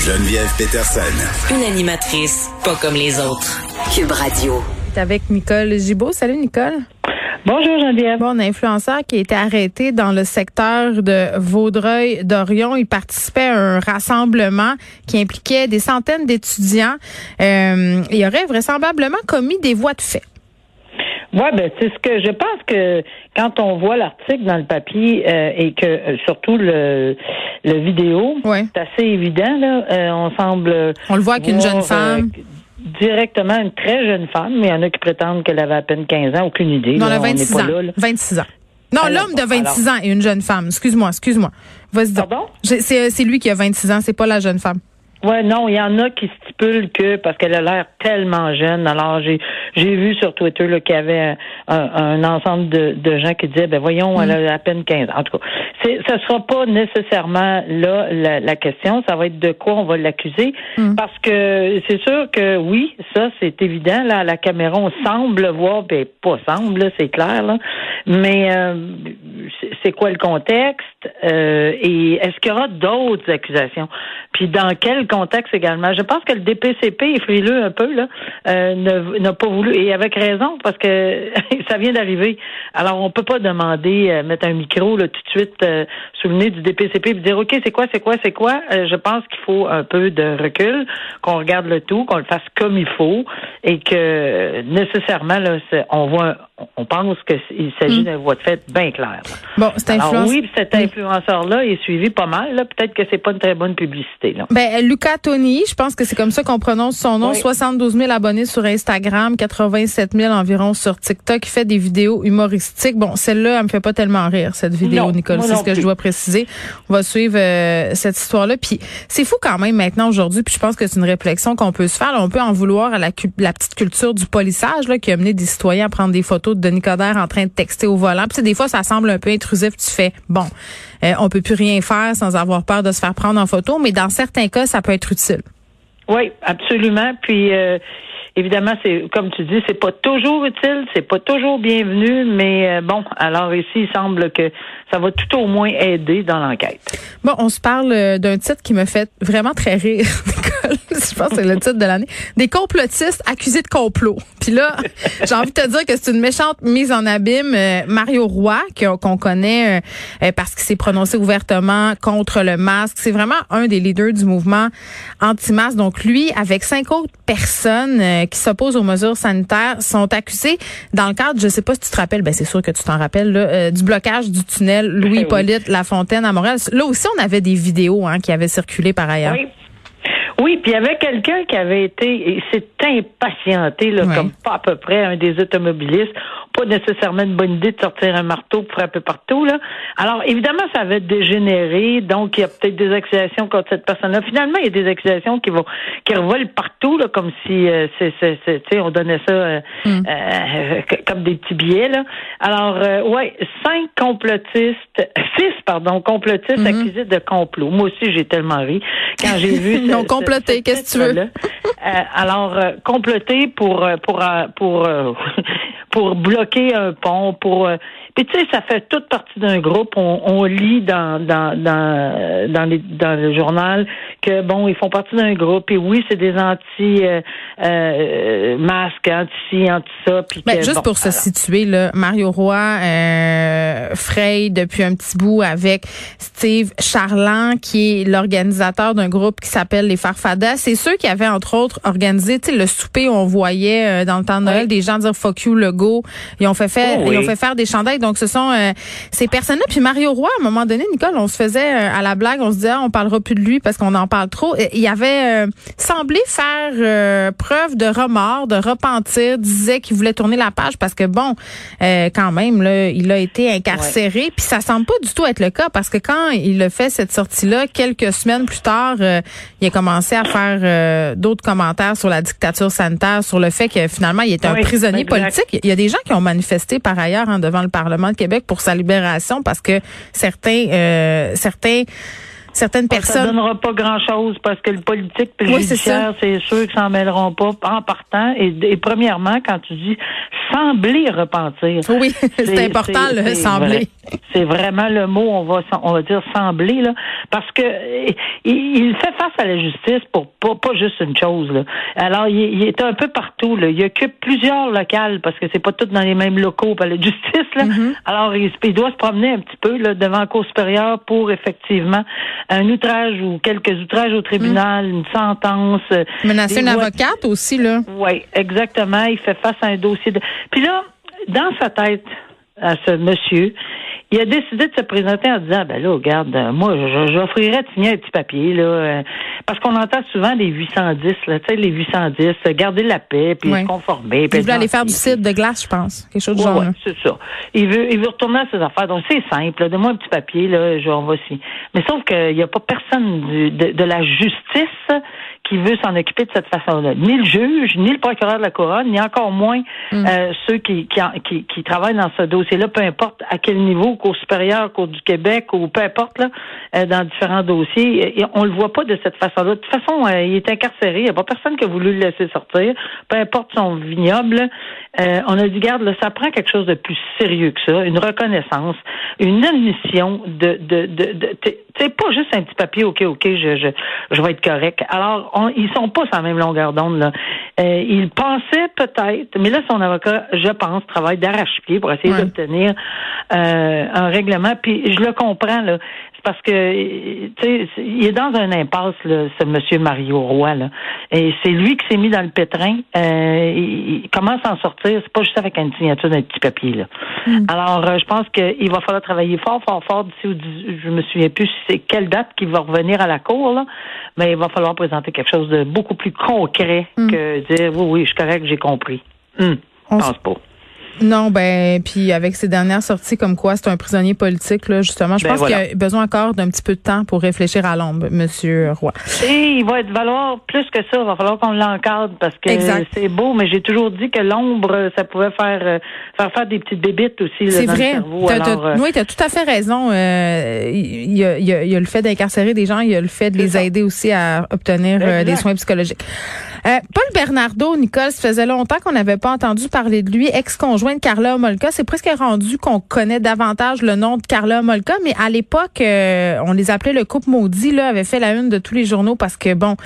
Geneviève Peterson. Une animatrice pas comme les autres. Cube Radio. avec Nicole Gibault. Salut Nicole. Bonjour Geneviève. Bon, un influenceur qui a été arrêté dans le secteur de Vaudreuil-Dorion. Il participait à un rassemblement qui impliquait des centaines d'étudiants. Euh, il aurait vraisemblablement commis des voies de fait. Oui, ben c'est ce que je pense que quand on voit l'article dans le papier euh, et que euh, surtout le, le vidéo, c'est assez évident là. Euh, on semble. On le voit qu'une jeune femme. directement une très jeune femme, mais il y en a qui prétendent qu'elle avait à peine 15 ans, aucune idée. Non, elle a 26 ans. 26 ans. Non, l'homme de 26 ans et une jeune femme. Excuse-moi, excuse-moi. Vas-y. Pardon? C'est lui qui a 26 ans, c'est pas la jeune femme. Ouais, non, il y en a qui stipulent que parce qu'elle a l'air tellement jeune. Alors j'ai j'ai vu sur Twitter qu'il y avait un, un ensemble de, de, gens qui disaient ben voyons, elle a mm. à peine 15 ans. En tout cas, c'est ça sera pas nécessairement là la, la, question. Ça va être de quoi on va l'accuser mm. parce que c'est sûr que oui, ça c'est évident. Là, à la caméra, on semble voir, ben pas semble, c'est clair là. Mais euh, c'est quoi le contexte? Euh, et est-ce qu'il y aura d'autres accusations? Puis dans quel contexte également? Je pense que le DPCP est frileux un peu là, euh, n'a pas voulu et avec raison parce que ça vient d'arriver. Alors on peut pas demander euh, mettre un micro là tout de suite euh, du DPCP et dire ok c'est quoi c'est quoi c'est quoi? Euh, je pense qu'il faut un peu de recul, qu'on regarde le tout, qu'on le fasse comme il faut et que nécessairement là on voit on pense qu'il s'agit mm. d'un voie de fait bien clair. Bon, c'est influence... oui, cet influenceur-là est suivi pas mal. Peut-être que c'est pas une très bonne publicité. Là. Ben, Luca Tony, je pense que c'est comme ça qu'on prononce son nom. 72 000 abonnés sur Instagram, 87 000 environ sur TikTok. Il fait des vidéos humoristiques. Bon, celle-là, elle me fait pas tellement rire, cette vidéo, Nicole. C'est ce que je dois préciser. On va suivre euh, cette histoire-là. Puis c'est fou quand même maintenant, aujourd'hui, puis je pense que c'est une réflexion qu'on peut se faire. on peut en vouloir à la, la petite culture du polissage là, qui a amené des citoyens à prendre des photos de Denis Coderre en train de texter au volant. Puis des fois, ça semble un peu intrusif. Tu fais, bon, euh, on peut plus rien faire sans avoir peur de se faire prendre en photo, mais dans certains cas, ça peut être utile. Oui, absolument. Puis euh, évidemment, c'est comme tu dis, c'est pas toujours utile, c'est pas toujours bienvenu, mais euh, bon, alors ici, il semble que ça va tout au moins aider dans l'enquête. Bon, on se parle euh, d'un titre qui me fait vraiment très rire, Je pense que c'est le titre de l'année. Des complotistes accusés de complot. Puis là, j'ai envie de te dire que c'est une méchante mise en abîme. Euh, Mario Roy, qu'on connaît parce qu'il s'est prononcé ouvertement contre le masque, c'est vraiment un des leaders du mouvement anti-masque. Donc lui, avec cinq autres personnes qui s'opposent aux mesures sanitaires sont accusés dans le cadre, je sais pas si tu te rappelles, ben c'est sûr que tu t'en rappelles, là, euh, du blocage du tunnel Louis-Hippolyte Lafontaine à Montréal. Là aussi, on avait des vidéos hein, qui avaient circulé par ailleurs. Oui. Oui, puis il y avait quelqu'un qui avait été, s'est impatienté, là, comme pas à peu près un des automobilistes pas nécessairement une bonne idée de sortir un marteau pour frapper partout. Là. Alors, évidemment, ça avait dégénéré, donc il y a peut-être des accusations contre cette personne-là. Finalement, il y a des accusations qui vont qui revolent partout, là, comme si euh, c'est, c'est, on donnait ça euh, hmm. euh, comme des petits billets. Là. Alors, ouais, cinq complotistes, six, pardon, complotistes hmm. accusés de complot. Moi aussi, j'ai tellement ri quand j'ai vu. comploté, qu'est-ce que tu veux? alors, comploter pour pour pour pour bloquer un pont, pour euh, puis tu sais, ça fait toute partie d'un groupe. On, on, lit dans dans dans dans, les, dans le journal que bon, ils font partie d'un groupe. Et oui, c'est des anti euh, euh masques, anti anti ça. Puis ben, juste pour se situer là, Mario Roy, euh, Frey depuis un petit bout avec Steve Charland, qui est l'organisateur d'un groupe qui s'appelle les Farfadas. C'est ceux qui avaient entre autres organisé, tu sais, le souper. On voyait euh, dans le temps de Noël des gens dire fuck you le go. Ils ont fait faire, oh ils ont fait faire des chandails donc, ce sont euh, ces personnes-là. Puis Mario Roy, à un moment donné, Nicole, on se faisait euh, à la blague, on se disait, ah, on parlera plus de lui parce qu'on en parle trop. Il avait euh, semblé faire preuve de remords, de repentir, disait qu'il voulait tourner la page parce que bon, quand même, là, il a été incarcéré. Puis ça semble pas du tout être le cas parce que quand il a fait cette sortie-là, quelques semaines plus tard, il a commencé à faire d'autres commentaires sur la dictature sanitaire, sur le fait que finalement, il était un prisonnier politique. Il y a des gens qui ont manifesté par ailleurs hein, devant le Parlement de Québec pour sa libération parce que certains, euh, certains certaines personnes. Ça donnera pas grand-chose parce que le politique et le judiciaire, c'est sûr qu'ils s'en mêleront pas en partant. Et, premièrement, quand tu dis sembler repentir. Oui, c'est important le sembler. C'est vraiment le mot, on va on va dire sembler là, parce que il, fait face à la justice pour pas, pas juste une chose là. Alors il, est un peu partout là. Il occupe plusieurs locales parce que c'est pas tout dans les mêmes locaux par la justice là. Mm-hmm. Alors il, doit se promener un petit peu là, devant la cour supérieure pour effectivement un outrage ou quelques outrages au tribunal, mm. une sentence. Euh, Menacer une avocate aussi là. Oui, exactement. Il fait face à un dossier de. Puis là, dans sa tête à ce monsieur, il a décidé de se présenter en disant ben là, regarde, euh, moi, j'offrirais de signer un petit papier, là, euh, parce qu'on entend souvent les 810, là, tu sais, les 810, euh, garder la paix, puis se conformer. Il veut aller faire du site de glace, je pense. Quelque chose de genre. c'est ça. Il veut, il veut retourner à ses affaires. Donc, c'est simple. Donne-moi un petit papier, là, je, on va. Mais sauf qu'il n'y a pas personne de, de la justice qui veut s'en occuper de cette façon-là. Ni le juge, ni le procureur de la couronne, ni encore moins mm. euh, ceux qui, qui, qui, travaillent dans ce dossier-là, peu importe à quel niveau, Cour supérieure, Cour du Québec ou peu importe, là, euh, dans différents dossiers. Et on le voit pas de cette façon-là. De toute façon, euh, il est incarcéré. Il n'y a pas personne qui a voulu le laisser sortir, peu importe son vignoble. on a dit, garde, là, ça prend quelque chose de plus sérieux que ça, une reconnaissance, une admission de... de, de, de c'est pas juste un petit papier, OK, OK, je, je, je vais être correct. Alors, ils sont pas sur la même longueur d'onde. Là. Euh, il pensait peut-être, mais là, son avocat, je pense, travaille d'arrache-pied pour essayer d'obtenir euh, un règlement. Puis je le comprends, là parce que tu sais, il est dans un impasse, là, ce monsieur Mario Roy là, et c'est lui qui s'est mis dans le pétrin. Euh, il, commence à en sortir, c'est pas juste avec une signature d'un petit papier là. Hmm. Alors, euh, je pense qu'il va falloir travailler fort, fort, fort d'ici. Je me souviens plus c'est quelle date qu'il va revenir à la cour là, mais il va falloir présenter quelque chose de beaucoup plus concret hmm. que dire oui, oui, je suis correct, j'ai compris. Hmm, je pense pas. Non, ben, puis avec ces dernières sorties comme quoi c'est un prisonnier politique, là, justement, je ben pense qu'il a besoin encore d'un petit peu de temps pour réfléchir à l'ombre, Monsieur Roy. Et il va être valoir plus que ça. Il va falloir qu'on l'encadre parce que c'est beau, mais j'ai toujours dit que l'ombre, ça pouvait faire, euh, faire faire des petites débites aussi. C'est vrai. Euh, oui, tu as tout à fait raison. Euh, il, y a, il, y a, le fait d'incarcérer des gens, il y a le fait de les aider aussi à obtenir des soins psychologiques. Paul Bernardo, Nicole, ça faisait longtemps qu'on n'avait pas entendu parler de lui, ex-conjoint de Carla Molka. C'est presque rendu qu'on connaît davantage le nom de Carla Molka, mais à l'époque, euh, on les appelait le couple maudit, là, avait fait la une de tous les journaux parce que, bon,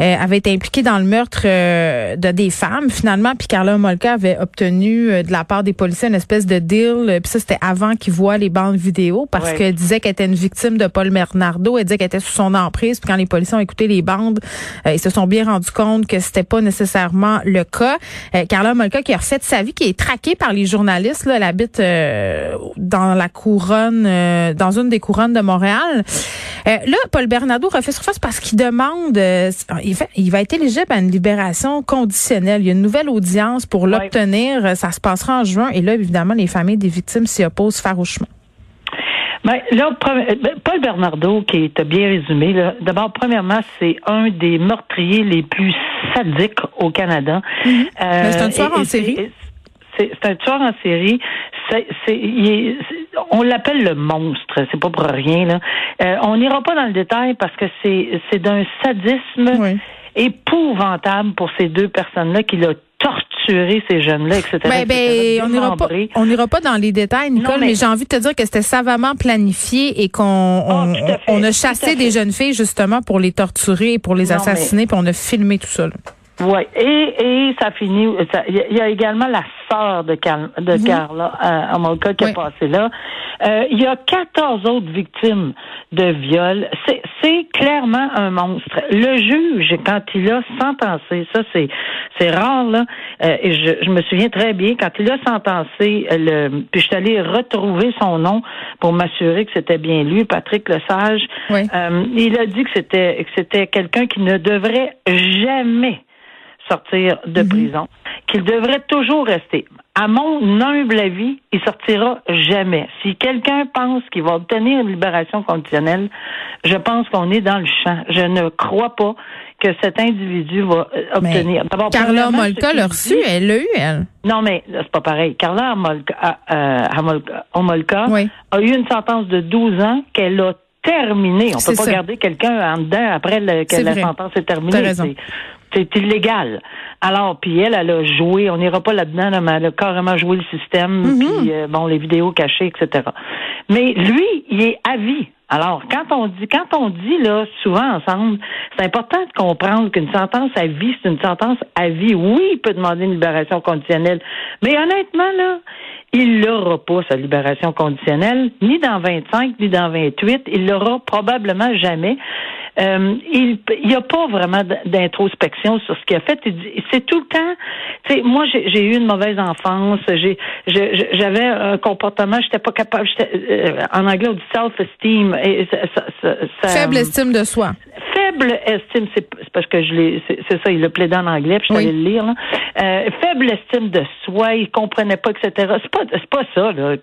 euh, avait été impliqué dans le meurtre euh, de des femmes, finalement, puis Carla Molka avait obtenu de la part des policiers une espèce de deal, puis ça, c'était avant qu'ils voient les bandes vidéo, parce qu'elle disait qu'elle était une victime de Paul Bernardo, elle disait qu'elle était sous son emprise, puis quand les policiers ont écouté les bandes, ils se sont bien rendus compte que c'était pas nécessairement le cas. Carla Molka qui a refait sa vie, qui est traquée par les journalistes. Là, elle habite euh, dans la couronne, euh, dans une des couronnes de Montréal. Euh, là, Paul Bernardo refait surface parce qu'il demande, il, il, va être éligible à une libération conditionnelle. Il y a une nouvelle audience pour l'obtenir. Ça se passera en juin. Et là, évidemment, les familles des victimes s'y opposent farouchement. Ben, là, ben, Paul Bernardo, qui est bien résumé, d'abord, premièrement, c'est un des meurtriers les plus sadiques au Canada. Mm-hmm. c'est un tueur en série c'est un tueur en série. On l'appelle le monstre. C'est pas pour rien là. Euh, on n'ira pas dans le détail parce que c'est, c'est d'un sadisme épouvantable pour ces deux personnes-là qui l'ont torturé ces jeunes-là, etc. Ben, ben, on n'ira pas, on n'ira pas dans les détails, Nicole, mais, j'ai envie de te dire que c'était savamment planifié et qu'on oh, on, a chassé des jeunes filles justement pour les torturer, pour les assassiner, puis on a filmé tout ça. Oui, et, et ça finit. Il y, a également la sœur de, de mhm. Carla euh, Amolka qui est passée là. Euh, il y a 14 autres victimes de viol. C'est clairement un monstre. Le juge, quand il a sentencé, ça c'est c'est rare là, euh, et je, je, me souviens très bien quand il a sentencé le, puis je suis allée retrouver son nom pour m'assurer que c'était bien lui, Patrick Lesage. Euh, il a dit que c'était que c'était quelqu'un qui ne devrait jamais sortir de mhm. prison, qu'il devrait toujours rester. À mon humble avis, il sortira jamais. Si quelqu'un pense qu'il va obtenir une libération conditionnelle, je pense qu'on est dans le champ. Je ne crois pas que cet individu va euh, obtenir. Carla Molka l'a reçu, elle l'a eu, elle. Non, mais c'est pas pareil. Carla Molka, euh, a eu une sentence de 12 ans qu'elle a terminé. On peut pas garder quelqu'un en dedans après que la sentence est terminée. C'est illégal. Alors, puis elle, elle a joué, on n'ira pas là-dedans, mais elle a carrément joué le système, mm-hmm. puis euh, bon, les vidéos cachées, etc. Mais lui, il est à vie. Alors, quand on dit, quand on dit là, souvent ensemble, c'est important de comprendre qu'une sentence à vie, c'est une sentence à vie. Oui, il peut demander une libération conditionnelle, mais honnêtement là, il l'aura pas sa libération conditionnelle, ni dans 25, ni dans 28. Il l'aura probablement jamais. Euh, il n'y a pas vraiment d'introspection sur ce qu'il a fait. C'est tout le temps. Tu moi, j'ai eu une mauvaise enfance. J'avais un comportement. J'étais pas capable. Euh, en anglais, on dit self-esteem. Faible estime de soi faible estime, c'est parce que je l'ai, c'est ça, il l'a plaidé en anglais, puis je suis le lire. Là. Euh, faible estime de soi, il comprenait pas, etc. C'est pas, c'est pas ça là.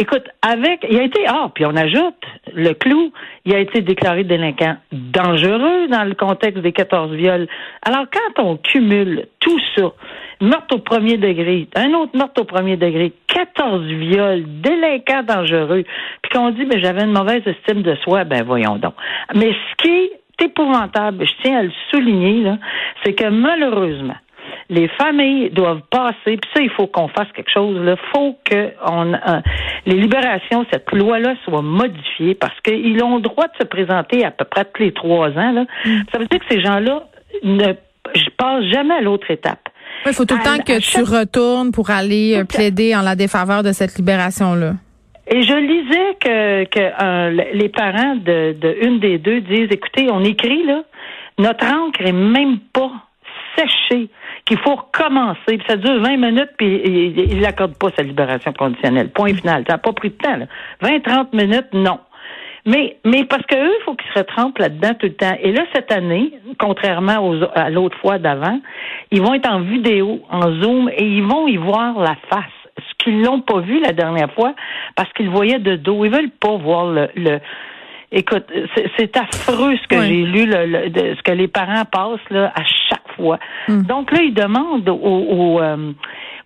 Écoute, avec, il a été, ah, puis on ajoute le clou, il a été déclaré délinquant dangereux dans le contexte des 14 viols. Alors quand on cumule tout ça, meurtre au premier degré, un autre meurtre au premier degré, 14 viols, délinquant dangereux, puis qu'on dit, ben j'avais une mauvaise estime de soi, ben voyons donc. Mais ce qui est épouvantable, je tiens à le souligner, c'est que malheureusement, les familles doivent passer, puis ça, il faut qu'on fasse quelque chose. Il faut que on, euh, les libérations, cette loi-là soit modifiée parce qu'ils ont le droit de se présenter à peu près tous les trois ans. Là. Mm. Ça veut dire que ces gens-là ne passent jamais à l'autre étape. Il faut tout le temps que tu retournes pour aller euh, plaider en la défaveur de cette libération-là. Et je lisais que, que euh, les parents de, de, une des deux disent, écoutez, on écrit là, notre encre est même pas séchée, qu'il faut recommencer. Puis ça dure 20 minutes, puis il n'accorde pas sa libération conditionnelle. Point final. Ça n'a pas pris de temps. 20-30 minutes, non. Mais, mais parce qu'eux, il faut qu'ils se retrempent là-dedans tout le temps. Et là, cette année, contrairement aux, à l'autre fois d'avant, ils vont être en vidéo, en zoom, et ils vont y voir la face ce qu'ils l'ont pas vu la dernière fois parce qu'ils voyaient de dos. Ils veulent pas voir le, Écoute, c'est affreux ce que j'ai lu, le, ce que les parents passent là, à chaque fois. Hmm. Donc là, ils demandent aux, euh,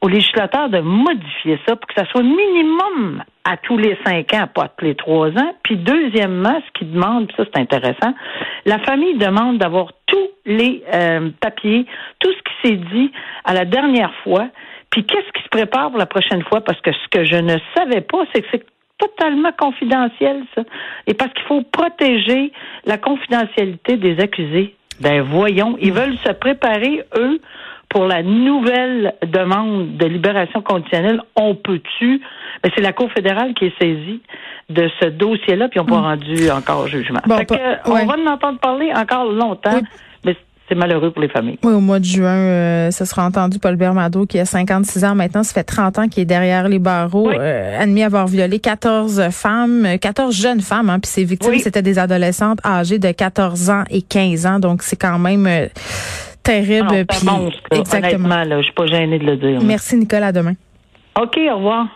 aux, législateurs de modifier ça pour que ça soit minimum à tous les cinq ans, pas à tous les trois ans. Puis deuxièmement, ce qu'ils demandent, ça c'est intéressant, la famille demande d'avoir tous les euh, papiers, tout ce qui s'est dit à la dernière fois, puis qu'est-ce qui se prépare pour la prochaine fois? Parce que ce que je ne savais pas, c'est que c'est totalement confidentiel, ça. Et parce qu'il faut protéger la confidentialité des accusés. Ben voyons, ils veulent se préparer, eux, pour la nouvelle demande de libération conditionnelle. On peut-tu? Ben, c'est la Cour fédérale qui est saisie de ce dossier-là, puis on n'a pas mm. rendu encore jugement. fait que, On va en entendre parler encore longtemps c'est malheureux pour les familles. Oui, au mois de juin, euh, ce sera entendu Paul Bermado, qui a 56 ans maintenant, ça fait 30 ans qu'il est derrière les barreaux, euh, admis avoir violé 14 femmes, 14 jeunes femmes, hein, puis ses victimes, c'était des adolescentes âgées de 14 ans et 15 ans, donc c'est quand même euh, terrible. Non, puis, exactement. Honnêtement, là, je suis pas gênée de le dire. Merci Nicole, à demain. OK, au revoir.